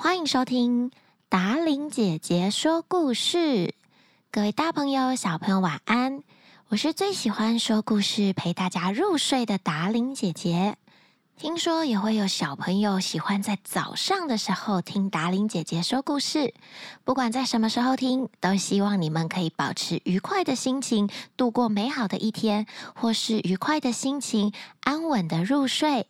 欢迎收听达玲姐姐说故事。各位大朋友、小朋友，晚安！我是最喜欢说故事、陪大家入睡的达玲姐姐。听说也会有小朋友喜欢在早上的时候听达玲姐姐说故事。不管在什么时候听，都希望你们可以保持愉快的心情，度过美好的一天，或是愉快的心情，安稳的入睡。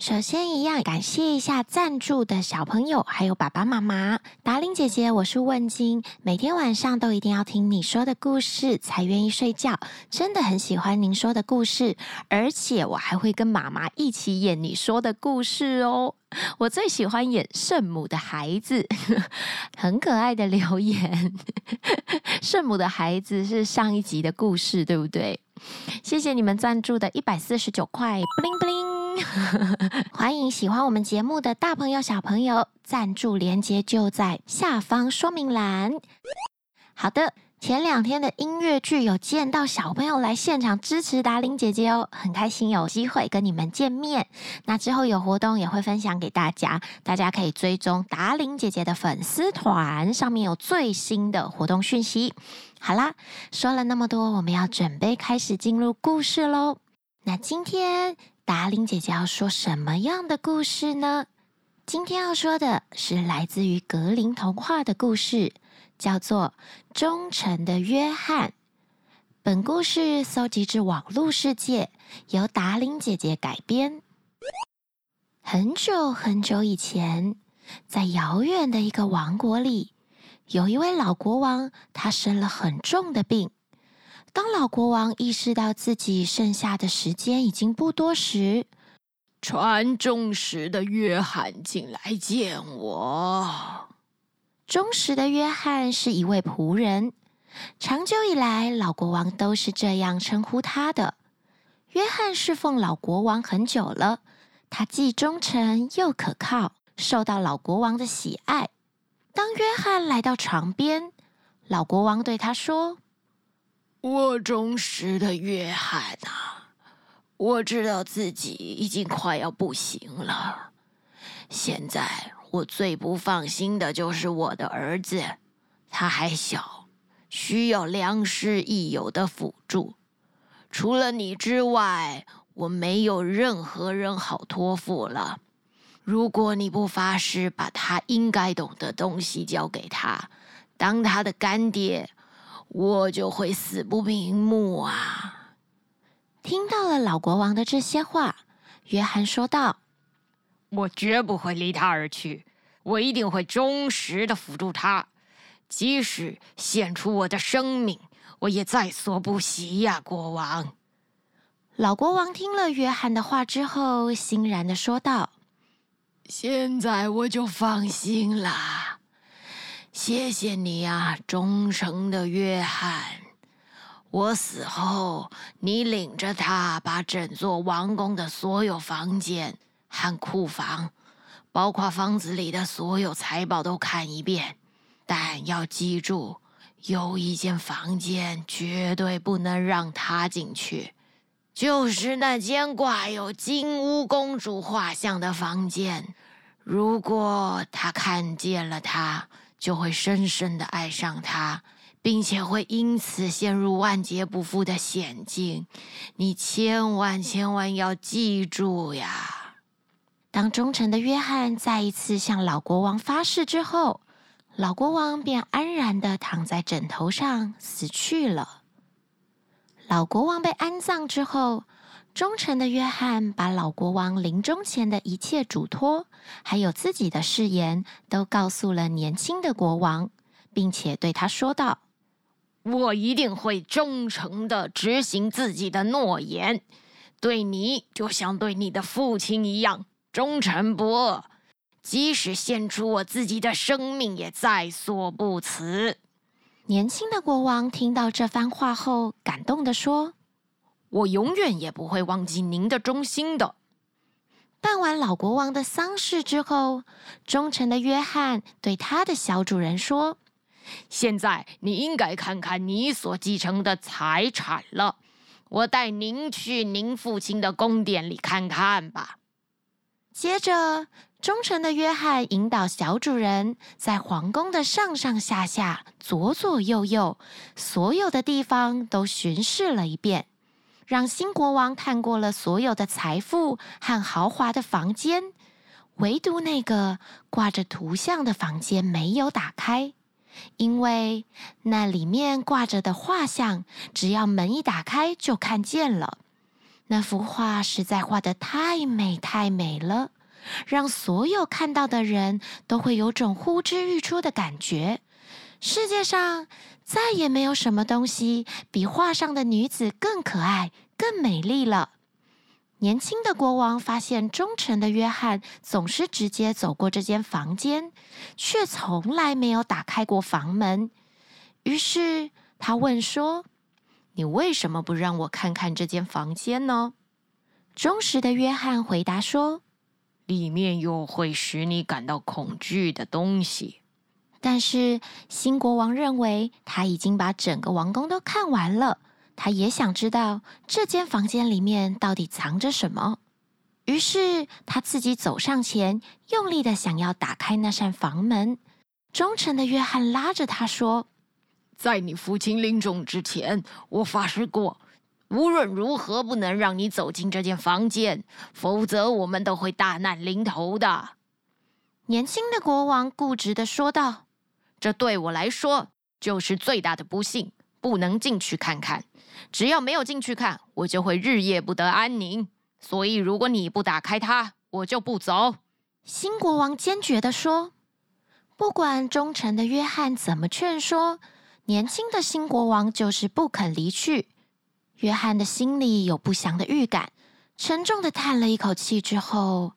首先，一样感谢一下赞助的小朋友，还有爸爸妈妈。达伶姐姐，我是问金，每天晚上都一定要听你说的故事才愿意睡觉，真的很喜欢您说的故事，而且我还会跟妈妈一起演你说的故事哦。我最喜欢演圣母的孩子，很可爱的留言。圣母的孩子是上一集的故事，对不对？谢谢你们赞助的一百四十九块，布灵布灵。欢迎喜欢我们节目的大朋友、小朋友，赞助链接就在下方说明栏。好的，前两天的音乐剧有见到小朋友来现场支持达玲姐姐哦，很开心有机会跟你们见面。那之后有活动也会分享给大家，大家可以追踪达玲姐姐的粉丝团，上面有最新的活动讯息。好啦，说了那么多，我们要准备开始进入故事喽。那今天。达伶姐姐要说什么样的故事呢？今天要说的是来自于格林童话的故事，叫做《忠诚的约翰》。本故事搜集自网络世界，由达伶姐姐改编。很久很久以前，在遥远的一个王国里，有一位老国王，他生了很重的病。当老国王意识到自己剩下的时间已经不多时，传忠实的约翰进来见我。忠实的约翰是一位仆人，长久以来，老国王都是这样称呼他的。约翰侍奉老国王很久了，他既忠诚又可靠，受到老国王的喜爱。当约翰来到床边，老国王对他说。我忠实的约翰啊，我知道自己已经快要不行了。现在我最不放心的就是我的儿子，他还小，需要良师益友的辅助。除了你之外，我没有任何人好托付了。如果你不发誓把他应该懂的东西交给他，当他的干爹。我就会死不瞑目啊！听到了老国王的这些话，约翰说道：“我绝不会离他而去，我一定会忠实的辅助他，即使献出我的生命，我也在所不惜呀，国王。”老国王听了约翰的话之后，欣然的说道：“现在我就放心了。”谢谢你啊，忠诚的约翰！我死后，你领着他把整座王宫的所有房间和库房，包括房子里的所有财宝都看一遍。但要记住，有一间房间绝对不能让他进去，就是那间挂有金乌公主画像的房间。如果他看见了他，就会深深的爱上他，并且会因此陷入万劫不复的险境。你千万千万要记住呀！当忠诚的约翰再一次向老国王发誓之后，老国王便安然的躺在枕头上死去了。老国王被安葬之后，忠诚的约翰把老国王临终前的一切嘱托，还有自己的誓言，都告诉了年轻的国王，并且对他说道：“我一定会忠诚地执行自己的诺言，对你就像对你的父亲一样忠诚不二，即使献出我自己的生命，也在所不辞。”年轻的国王听到这番话后，感动地说。我永远也不会忘记您的忠心的。办完老国王的丧事之后，忠诚的约翰对他的小主人说：“现在你应该看看你所继承的财产了。我带您去您父亲的宫殿里看看吧。”接着，忠诚的约翰引导小主人在皇宫的上上下下、左左右右，所有的地方都巡视了一遍，让新国王看过了所有的财富和豪华的房间，唯独那个挂着图像的房间没有打开。因为那里面挂着的画像，只要门一打开就看见了。那幅画实在画得太美太美了，让所有看到的人都会有种呼之欲出的感觉。世界上再也没有什么东西比画上的女子更可爱、更美丽了。年轻的国王发现忠诚的约翰总是直接走过这间房间，却从来没有打开过房门。于是他问说：“你为什么不让我看看这间房间呢？”忠实的约翰回答说：“里面有会使你感到恐惧的东西。”但是新国王认为他已经把整个王宫都看完了。他也想知道这间房间里面到底藏着什么，于是他自己走上前，用力的想要打开那扇房门。忠诚的约翰拉着他说：“在你父亲临终之前，我发誓过，无论如何不能让你走进这间房间，否则我们都会大难临头的。”年轻的国王固执的说道：“这对我来说就是最大的不幸，不能进去看看。”只要没有进去看，我就会日夜不得安宁。所以，如果你不打开它，我就不走。”新国王坚决地说。不管忠诚的约翰怎么劝说，年轻的新国王就是不肯离去。约翰的心里有不祥的预感，沉重地叹了一口气之后，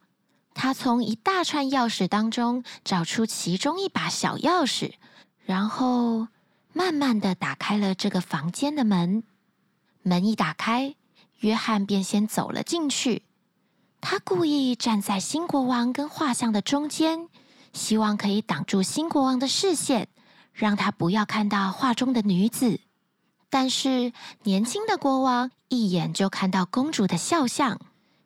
他从一大串钥匙当中找出其中一把小钥匙，然后慢慢的打开了这个房间的门。门一打开，约翰便先走了进去。他故意站在新国王跟画像的中间，希望可以挡住新国王的视线，让他不要看到画中的女子。但是年轻的国王一眼就看到公主的肖像。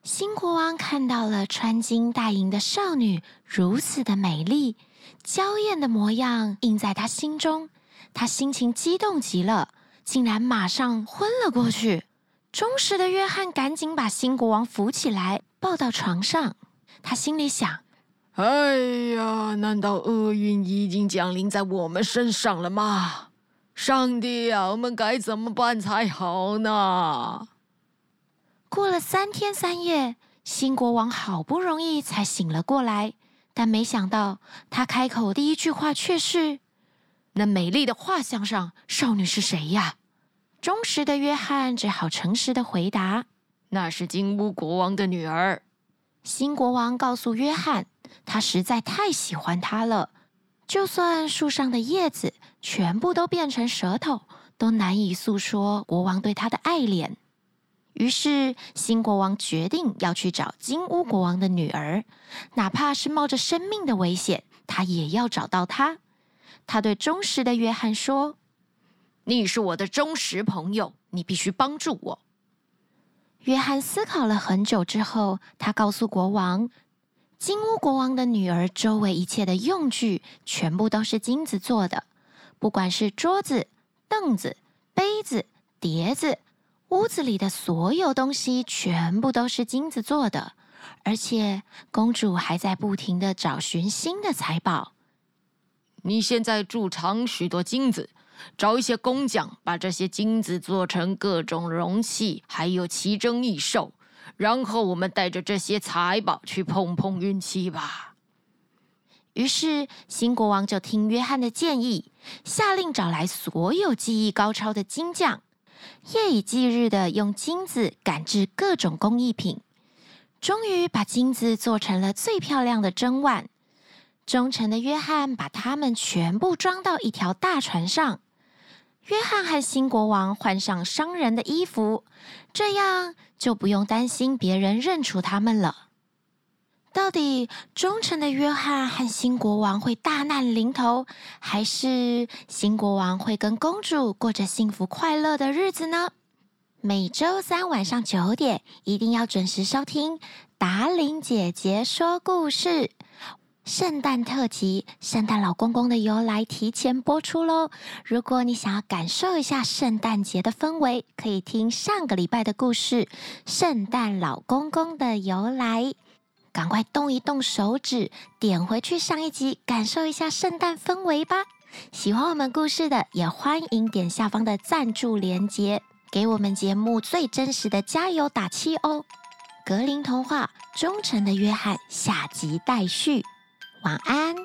新国王看到了穿金戴银的少女，如此的美丽、娇艳的模样，印在他心中。他心情激动极了。竟然马上昏了过去。忠实的约翰赶紧把新国王扶起来，抱到床上。他心里想：“哎呀，难道厄运已经降临在我们身上了吗？上帝啊，我们该怎么办才好呢？”过了三天三夜，新国王好不容易才醒了过来，但没想到他开口第一句话却是。那美丽的画像上，少女是谁呀？忠实的约翰只好诚实的回答：“那是金乌国王的女儿。”新国王告诉约翰，他实在太喜欢她了，就算树上的叶子全部都变成舌头，都难以诉说国王对她的爱恋。于是，新国王决定要去找金乌国王的女儿，哪怕是冒着生命的危险，他也要找到她。他对忠实的约翰说：“你是我的忠实朋友，你必须帮助我。”约翰思考了很久之后，他告诉国王：“金乌国王的女儿周围一切的用具全部都是金子做的，不管是桌子、凳子、杯子、碟子，屋子里的所有东西全部都是金子做的，而且公主还在不停的找寻新的财宝。”你现在贮藏许多金子，找一些工匠，把这些金子做成各种容器，还有奇珍异兽，然后我们带着这些财宝去碰碰运气吧。于是新国王就听约翰的建议，下令找来所有技艺高超的金匠，夜以继日的用金子赶制各种工艺品，终于把金子做成了最漂亮的珍碗。忠诚的约翰把它们全部装到一条大船上。约翰和新国王换上商人的衣服，这样就不用担心别人认出他们了。到底忠诚的约翰和新国王会大难临头，还是新国王会跟公主过着幸福快乐的日子呢？每周三晚上九点，一定要准时收听达伶姐姐说故事。圣诞特辑，圣诞老公公的由来提前播出喽！如果你想要感受一下圣诞节的氛围，可以听上个礼拜的故事《圣诞老公公的由来》。赶快动一动手指，点回去上一集，感受一下圣诞氛围吧！喜欢我们故事的，也欢迎点下方的赞助连接，给我们节目最真实的加油打气哦！格林童话《忠诚的约翰》下集待续。晚安。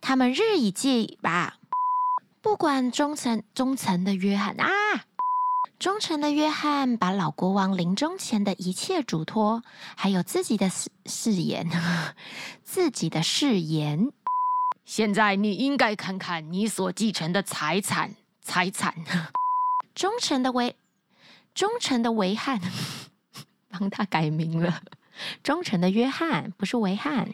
他们日以继吧，不管忠诚忠诚的约翰啊，忠诚的约翰把老国王临终前的一切嘱托，还有自己的誓誓言，自己的誓言。现在你应该看看你所继承的财产，财产。忠诚的维。忠诚的维汉，帮他改名了。忠诚的约翰，不是维汉。